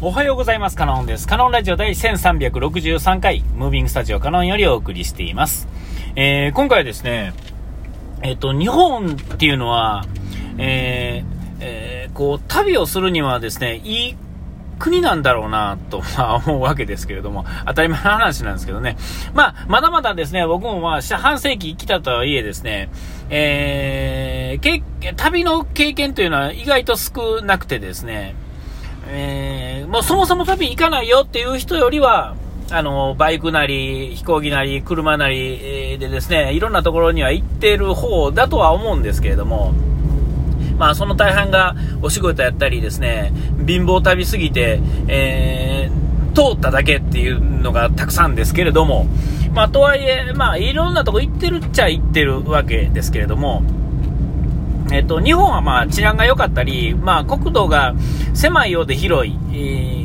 おはようございます。カノンです。カノンラジオ第1363回、ムービングスタジオカノンよりお送りしています。えー、今回はですね、えっ、と、日本っていうのは、えーえこう、旅をするにはですね、いい国なんだろうなと、まあ、思うわけですけれども、当たり前の話なんですけどね。まあ、まだまだですね、僕もまあ、半世紀生きたとはいえですね、えー、け旅の経験というのは意外と少なくてですね、えー、もうそもそも旅行かないよっていう人よりは、あの、バイクなり、飛行機なり、車なりでですね、いろんなところには行ってる方だとは思うんですけれども、まあ、その大半がお仕事やったりですね、貧乏旅すぎて、えー、通っただけっていうのがたくさんですけれども、まあ、とはいえ、まあ、いろんなとこ行ってるっちゃ行ってるわけですけれども、えっと、日本はまあ治安が良かったり、まあ、国土が狭いようで広い、え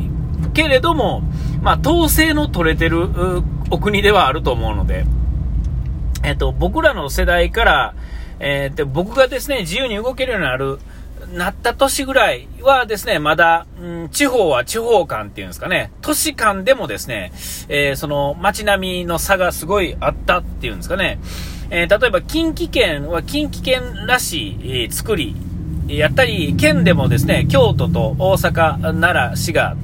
ーけれども、まあ、統制の取れてるお国ではあると思うので、えっと、僕らの世代から、えーで僕がですね、自由に動けるようになる、なった年ぐらいはですね、まだ、うん、地方は地方間っていうんですかね、都市間でもですね、えーその街並みの差がすごいあったっていうんですかね、えー例えば近畿圏は近畿圏らしい、えー作り、やったり、県でもですね、京都と大阪、奈良、滋賀、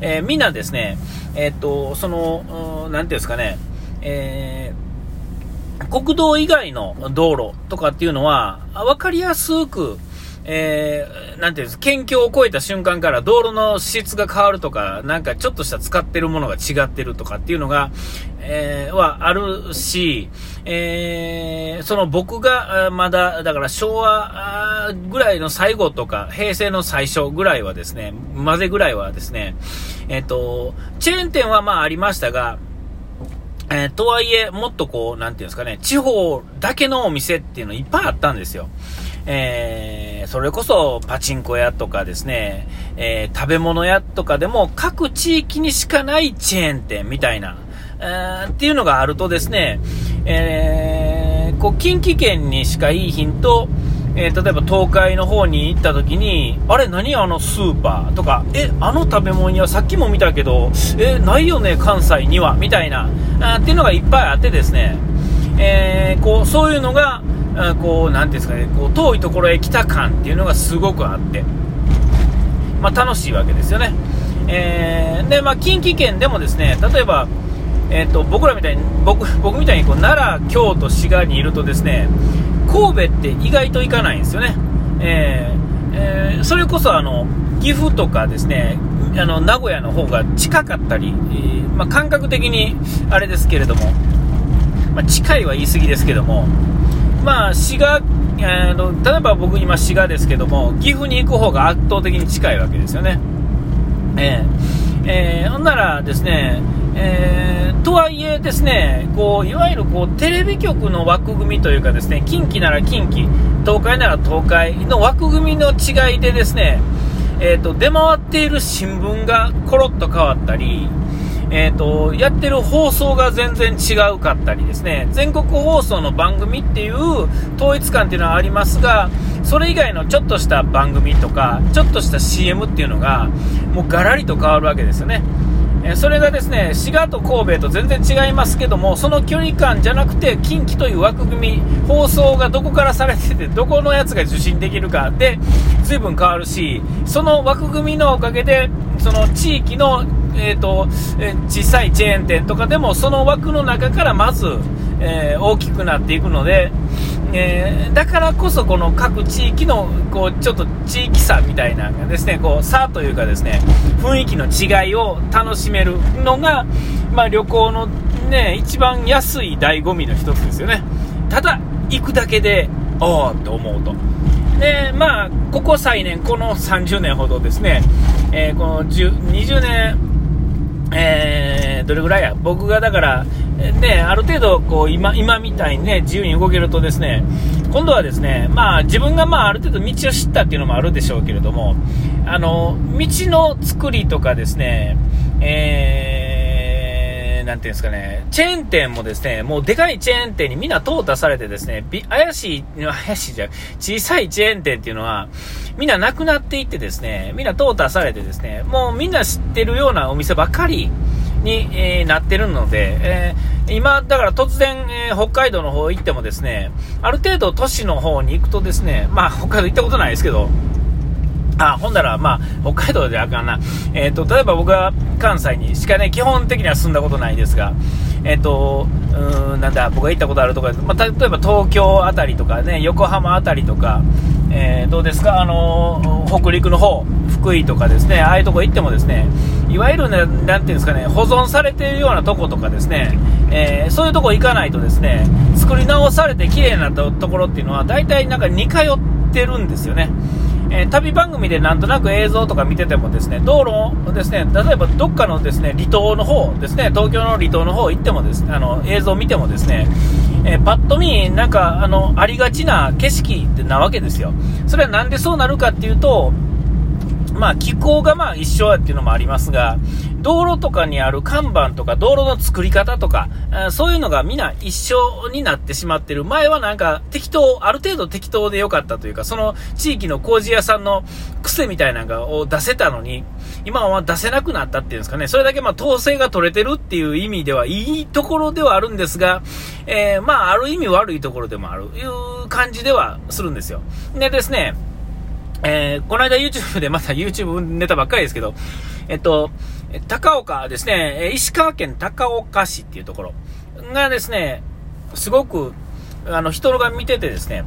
えーみんなですね、えーっと、その、なんていうんですかね、えー国道以外の道路とかっていうのは、分かりやすく、えー、なんていうんです、県境を越えた瞬間から道路の質が変わるとか、なんかちょっとした使ってるものが違ってるとかっていうのが、えーはあるし、えーその僕がまだ、だから昭和ぐらいの最後とか、平成の最初ぐらいはですね、までぐらいはですね、えっ、と、チェーン店はまあありましたが、えーとはいえ、もっとこう、なんていうんですかね、地方だけのお店っていうのいっぱいあったんですよ。えーそれこそパチンコ屋とかですね、えー食べ物屋とかでも各地域にしかないチェーン店みたいな、えーっていうのがあるとですね、えーこう、近畿圏にしかいい品と、えー例えば東海の方に行った時に、あれ何あのスーパーとか、え、あの食べ物屋さっきも見たけど、え、ないよね関西には、みたいな、あーっていうのがいっぱいあってですね、えーこう、そういうのが、あこう、なんていうんですかね、こう、遠いところへ来た感っていうのがすごくあって、まあ楽しいわけですよね。えーで、まあ近畿圏でもですね、例えば、えっ、と、僕らみたいに、僕、僕みたいにこう、奈良、京都、滋賀にいるとですね、神戸って意外と行かないんですよね。えーえーそれこそあの、岐阜とかですね、あの、名古屋の方が近かったり、えーまあ感覚的にあれですけれども、まあ近いは言い過ぎですけども、まあ、滋賀、えーの例えば僕今滋賀ですけども、岐阜に行く方が圧倒的に近いわけですよね。えーえーほんならですね、えーとはいえですね、こう、いわゆるこう、テレビ局の枠組みというかですね、近畿なら近畿、東海なら東海の枠組みの違いでですね、えーと、出回っている新聞がコロッと変わったり、えー、とやってる放送が全然違うかったりですね全国放送の番組っていう統一感っていうのはありますがそれ以外のちょっとした番組とかちょっとした CM っていうのがもうガラリと変わるわけですよね。えそれがですね滋賀と神戸と全然違いますけどもその距離感じゃなくて近畿という枠組み放送がどこからされててどこのやつが受信できるかで随分変わるしその枠組みのおかげでその地域の、えーとえー小さいチェーン店とかでもその枠の中からまず、えー大きくなっていくので、えーだからこそこの各地域のこうちょっと地域差みたいなですねこう差というかですね雰囲気の違いを楽しめるのが、まあ、旅行の、ね、一番安い醍醐味の一つですよね。ただ行くだけでおおと思うと。でまあここ最年この30年ほどですね、えーこの10 20年えーどれぐらいや僕がだから、ね、ある程度こう今今みたいにね自由に動けるとですね今度はですねまあ自分がまあある程度道を知ったっていうのもあるでしょうけれどもあの道の作りとかですね、ええー、なんていうんですかね、チェーン店もですね、もうでかいチェーン店にみんな淘汰されてですね、怪しい、怪しいじゃ小さいチェーン店っていうのは、みんななくなっていってですね、みんな淘汰されてですね、もうみんな知ってるようなお店ばっかりに、えー、なってるので、えー、今、だから突然、えー、北海道の方行ってもですね、ある程度都市の方に行くとですね、まあ北海道行ったことないですけど、あ、ほんだら、まあ、北海道であかんな。えっ、ー、と、例えば僕は関西にしかね、基本的には住んだことないですが、えっ、ー、と、うん、なんだ、僕が行ったことあるところまあ、例えば東京あたりとかね、横浜あたりとか、えー、どうですか、あの北陸の方、福井とかですね、ああいうとこ行ってもですね、いわゆるね、なんていうんですかね、保存されているようなとことかですね、えー、そういうとこ行かないとですね、作り直されて綺麗なところっていうのは、大体なんか似通ってるんですよね。えー、旅番組でなんとなく映像とか見ててもですね、道路ですね、例えばどっかのですね、離島の方ですね、東京の離島の方行ってもですね、あの、映像見てもですね、えー、パッと見、なんか、あの、ありがちな景色ってなわけですよ。それはなんでそうなるかっていうと、まあ、気候がまあ一緒やっていうのもありますが、道路とかにある看板とか道路の作り方とか、そういうのがみんな一緒になってしまってる。前はなんか適当、ある程度適当でよかったというか、その地域の工事屋さんの癖みたいなのを出せたのに、今は出せなくなったっていうんですかね。それだけまあ統制が取れてるっていう意味ではいいところではあるんですが、えー、まあある意味悪いところでもあると、いう感じではするんですよ。でですね、えー、この間 YouTube でまた YouTube ネタばっかりですけど、えっと、高岡ですね、石川県高岡市っていうところがですね、すごく、あの、人が見ててですね、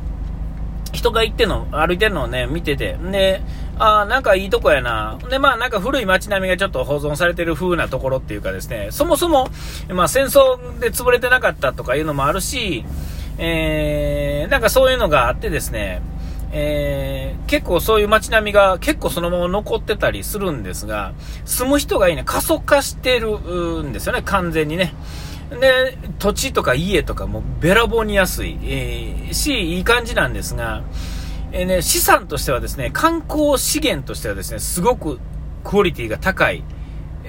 人が行っての、歩いてるのをね、見てて、で、ああ、なんかいいとこやな。で、まあなんか古い街並みがちょっと保存されてる風なところっていうかですね、そもそも、まあ戦争で潰れてなかったとかいうのもあるし、えー、なんかそういうのがあってですね、えー、結構そういう街並みが結構そのまま残ってたりするんですが、住む人がいいね、過疎化してるんですよね、完全にね。で、土地とか家とかもべらぼうに安い、えー、し、いい感じなんですが、えー、ね、資産としてはですね、観光資源としてはですね、すごくクオリティが高い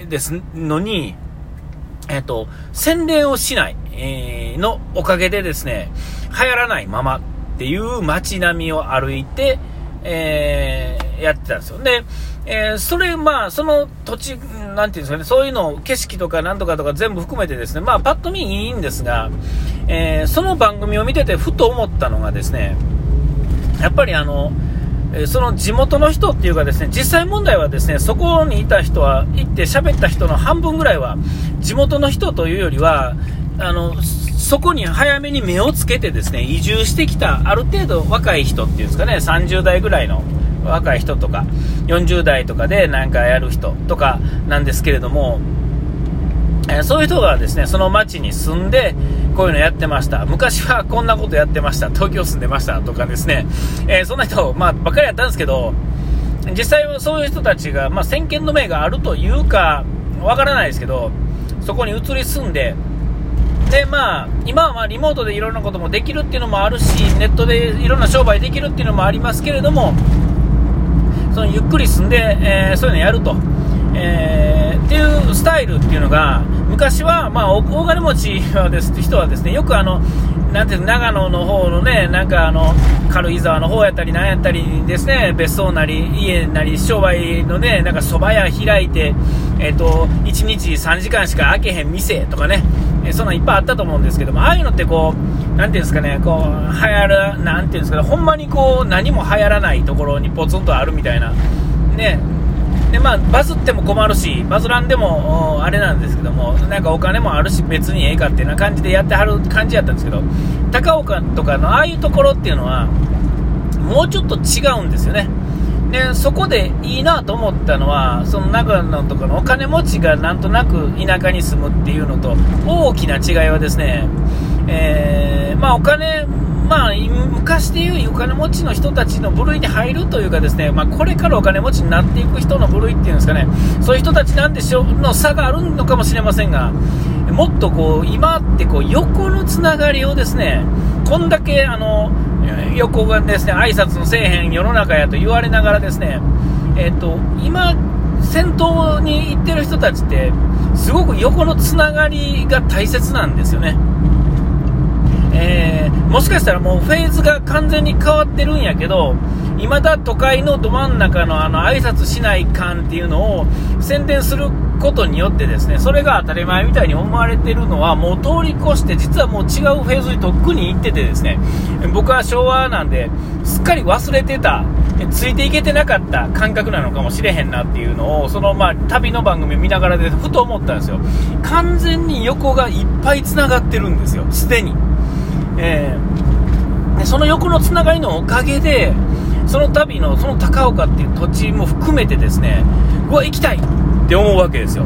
ですのに、えっ、と、洗礼をしない、え、のおかげでですね、流行らないままっていう街並みを歩いて、えー、やってたんですよ。で、えー、それ、まあ、その土地、なんていうんですかね、そういうの、景色とかなんとかとか全部含めてですね、まあ、パッと見いいんですが、えー、その番組を見ててふと思ったのがですね、やっぱりあの、その地元の人っていうかですね、実際問題はですね、そこにいた人は、行って喋った人の半分ぐらいは、地元の人というよりは、あの、そこに早めに目をつけてですね、移住してきた、ある程度若い人っていうんですかね、30代ぐらいの若い人とか、40代とかでなんかやる人とかなんですけれども、え、そういう人がですね、その町に住んで、こういうのやってました。昔はこんなことやってました。東京住んでましたとかですね、えー、そんな人、まあ、ばっかりやったんですけど、実際はそういう人たちが、まあ、先見の明があるというか、わからないですけど、そこに移り住んで、で、まあ、今はリモートでいろんなこともできるっていうのもあるし、ネットでいろんな商売できるっていうのもありますけれども、そのゆっくり住んで、えー、そういうのやると、えー、っていうスタイルっていうのが、昔は、まあ、大金持ちはです人はですね、よくあの、なんていう長野の方のね、なんかあの、軽井沢の方やったり、なんやったりですね、別荘なり、家なり、商売のね、なんか蕎麦屋開いて、えっ、ー、と、1日3時間しか開けへん店とかね、えそんないっぱいあったと思うんですけども、ああいうのってこう、なんていうんですかね、こう、流行る、なんていうんですかね、ほんまにこう、何も流行らないところにポツンとあるみたいな、ね、でまあ、バズっても困るし、バズらんでもあれなんですけども、なんかお金もあるし、別にええかっていうな感じでやってはる感じやったんですけど、高岡とかのああいうところっていうのは、もうちょっと違うんですよね。でそこでいいなと思ったのはその長野とかのお金持ちがなんとなく田舎に住むっていうのと大きな違いはですね、えー、まあ、お金まあ、昔でいうお金持ちの人たちの部類に入るというかですね、まあ、これからお金持ちになっていく人の部類っていうんですかね、そういう人たちなんでしょうの差があるのかもしれませんが、もっとこう、今ってこう、横のつながりをですね、こんだけあの、横がですね、挨拶のせえへん世の中やと言われながらですね、えっ、ー、と、今、先頭に行ってる人たちって、すごく横のつながりが大切なんですよね。えー、もしかしたらもうフェーズが完全に変わってるんやけど、未だ都会のど真ん中のあの挨拶しない感っていうのを宣伝することによってですね、それが当たり前みたいに思われてるのはもう通り越して実はもう違うフェーズにとっくに行っててですね、僕は昭和なんで、すっかり忘れてた、ついていけてなかった感覚なのかもしれへんなっていうのを、そのまあ旅の番組を見ながらでふと思ったんですよ。完全に横がいっぱい繋がってるんですよ、すでに。えー、でその横のつながりのおかげで、その旅のその高岡っていう土地も含めてですね、うわ、行きたいって思うわけですよ。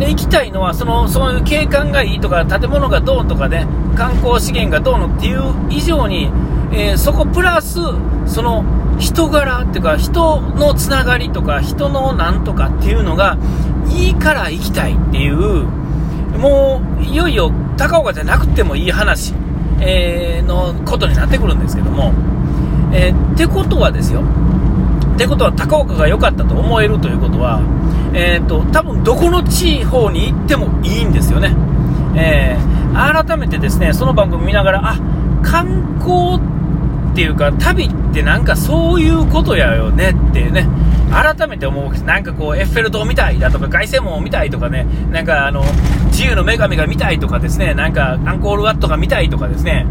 で、行きたいのは、その、そういう景観がいいとか、建物がどうとかね、観光資源がどうのっていう以上に、えー、そこプラス、その、人柄っていうか、人のつながりとか、人のなんとかっていうのが、いいから行きたいっていう、もう、いよいよ高岡じゃなくてもいい話、えー、のことになってくるんですけども、えー、ってことはですよ、ってことは高岡が良かったと思えるということは、えーと、多分どこの地方に行ってもいいんですよね、えー、改めてですねその番組見ながら、あ観光っていうか、旅ってなんかそういうことやよねっていうね、改めて思うなんかこう、エッフェル塔みたいだとか、凱旋門みたいとかね、なんかあの、自由の女神が見たいとかですね、なんかアンコールワットが見たいとかですね、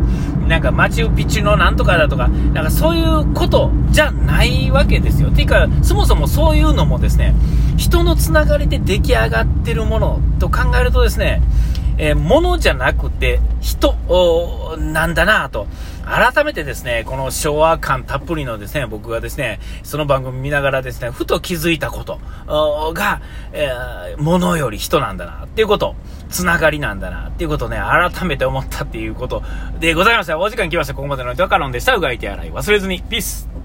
なんかマチュピチュのなんとかだとか、なんかそういうことじゃないわけですよ。ていうか、そもそもそういうのもですね、人のつながりで出来上がってるものと考えるとですね、えー、物じゃなくて人なんだなと。改めてですね、この昭和感たっぷりのですね、僕がですね、その番組見ながらですね、ふと気づいたことが、えー、物より人なんだなっていうこと、つながりなんだなっていうことをね、改めて思ったっていうことでございました。お時間来ました。ここまでのドカロンでした。うがいて洗い忘れずに。ピース